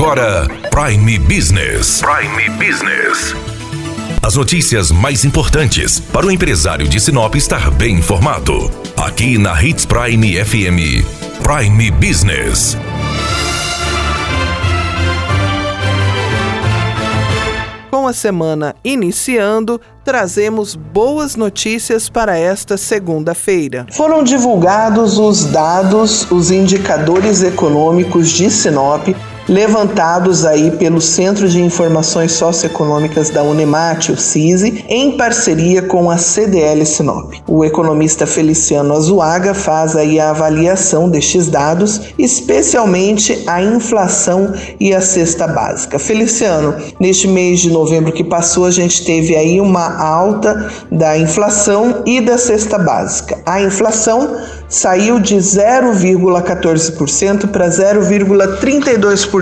agora Prime Business. Prime Business. As notícias mais importantes para o empresário de Sinop estar bem informado. Aqui na Hits Prime FM. Prime Business. Com a semana iniciando, trazemos boas notícias para esta segunda-feira. Foram divulgados os dados, os indicadores econômicos de Sinop levantados aí pelo Centro de Informações Socioeconômicas da Unemate, o CISI, em parceria com a CDL Sinop. O economista Feliciano Azuaga faz aí a avaliação destes dados, especialmente a inflação e a cesta básica. Feliciano, neste mês de novembro que passou, a gente teve aí uma alta da inflação e da cesta básica. A inflação saiu de 0,14% para 0,32%.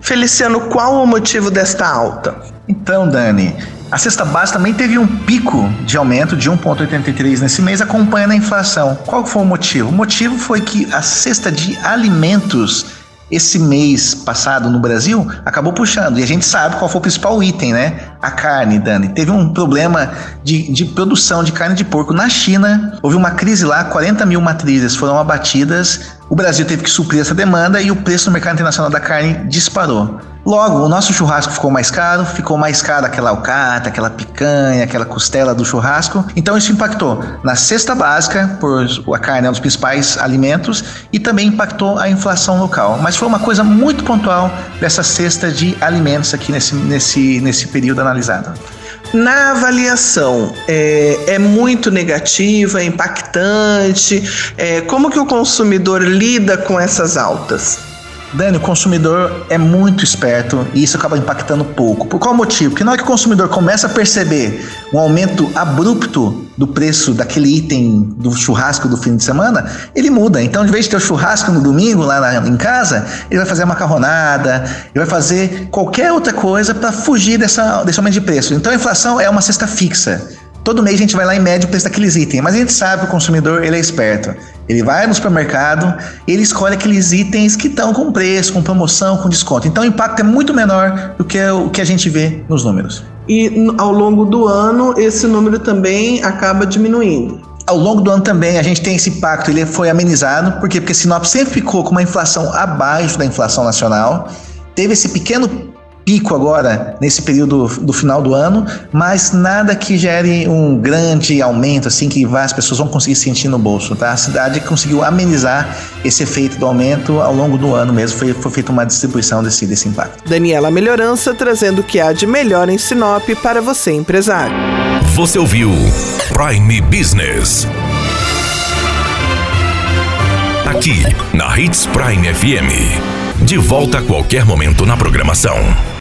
Feliciano, qual o motivo desta alta? Então, Dani, a cesta básica também teve um pico de aumento de 1,83 nesse mês, acompanhando a inflação. Qual foi o motivo? O motivo foi que a cesta de alimentos esse mês passado no Brasil acabou puxando. E a gente sabe qual foi o principal item, né? A carne, Dani. Teve um problema de, de produção de carne de porco na China. Houve uma crise lá, 40 mil matrizes foram abatidas. O Brasil teve que suprir essa demanda e o preço no mercado internacional da carne disparou. Logo, o nosso churrasco ficou mais caro, ficou mais caro aquela alcata, aquela picanha, aquela costela do churrasco. Então isso impactou na cesta básica, por a carne é um dos principais alimentos, e também impactou a inflação local. Mas foi uma coisa muito pontual dessa cesta de alimentos aqui nesse, nesse, nesse período analisado. Na avaliação, é, é, muito negativa, é impactante? É, como que o consumidor lida com essas altas? Dani, o consumidor é muito esperto e isso acaba impactando pouco. Por qual motivo? Porque na hora que o consumidor começa a perceber um aumento abrupto do preço daquele item do churrasco do fim de semana, ele muda. Então, de vez de ter o churrasco no domingo lá na, em casa, ele vai fazer a macarronada, ele vai fazer qualquer outra coisa para fugir dessa, desse aumento de preço. Então, a inflação é uma cesta fixa. Todo mês a gente vai lá e mede o preço daqueles itens, mas a gente sabe que o consumidor ele é esperto. Ele vai no supermercado, ele escolhe aqueles itens que estão com preço, com promoção, com desconto. Então o impacto é muito menor do que o que a gente vê nos números. E ao longo do ano esse número também acaba diminuindo. Ao longo do ano também a gente tem esse impacto, ele foi amenizado, por quê? Porque Sinop sempre ficou com uma inflação abaixo da inflação nacional, teve esse pequeno pico agora nesse período do final do ano, mas nada que gere um grande aumento assim que as pessoas vão conseguir sentir no bolso, tá? A cidade conseguiu amenizar esse efeito do aumento ao longo do ano mesmo, foi, foi feita uma distribuição desse, desse impacto. Daniela Melhorança trazendo o que há de melhor em Sinop para você empresário. Você ouviu Prime Business. Aqui na Hits Prime FM. De volta a qualquer momento na programação.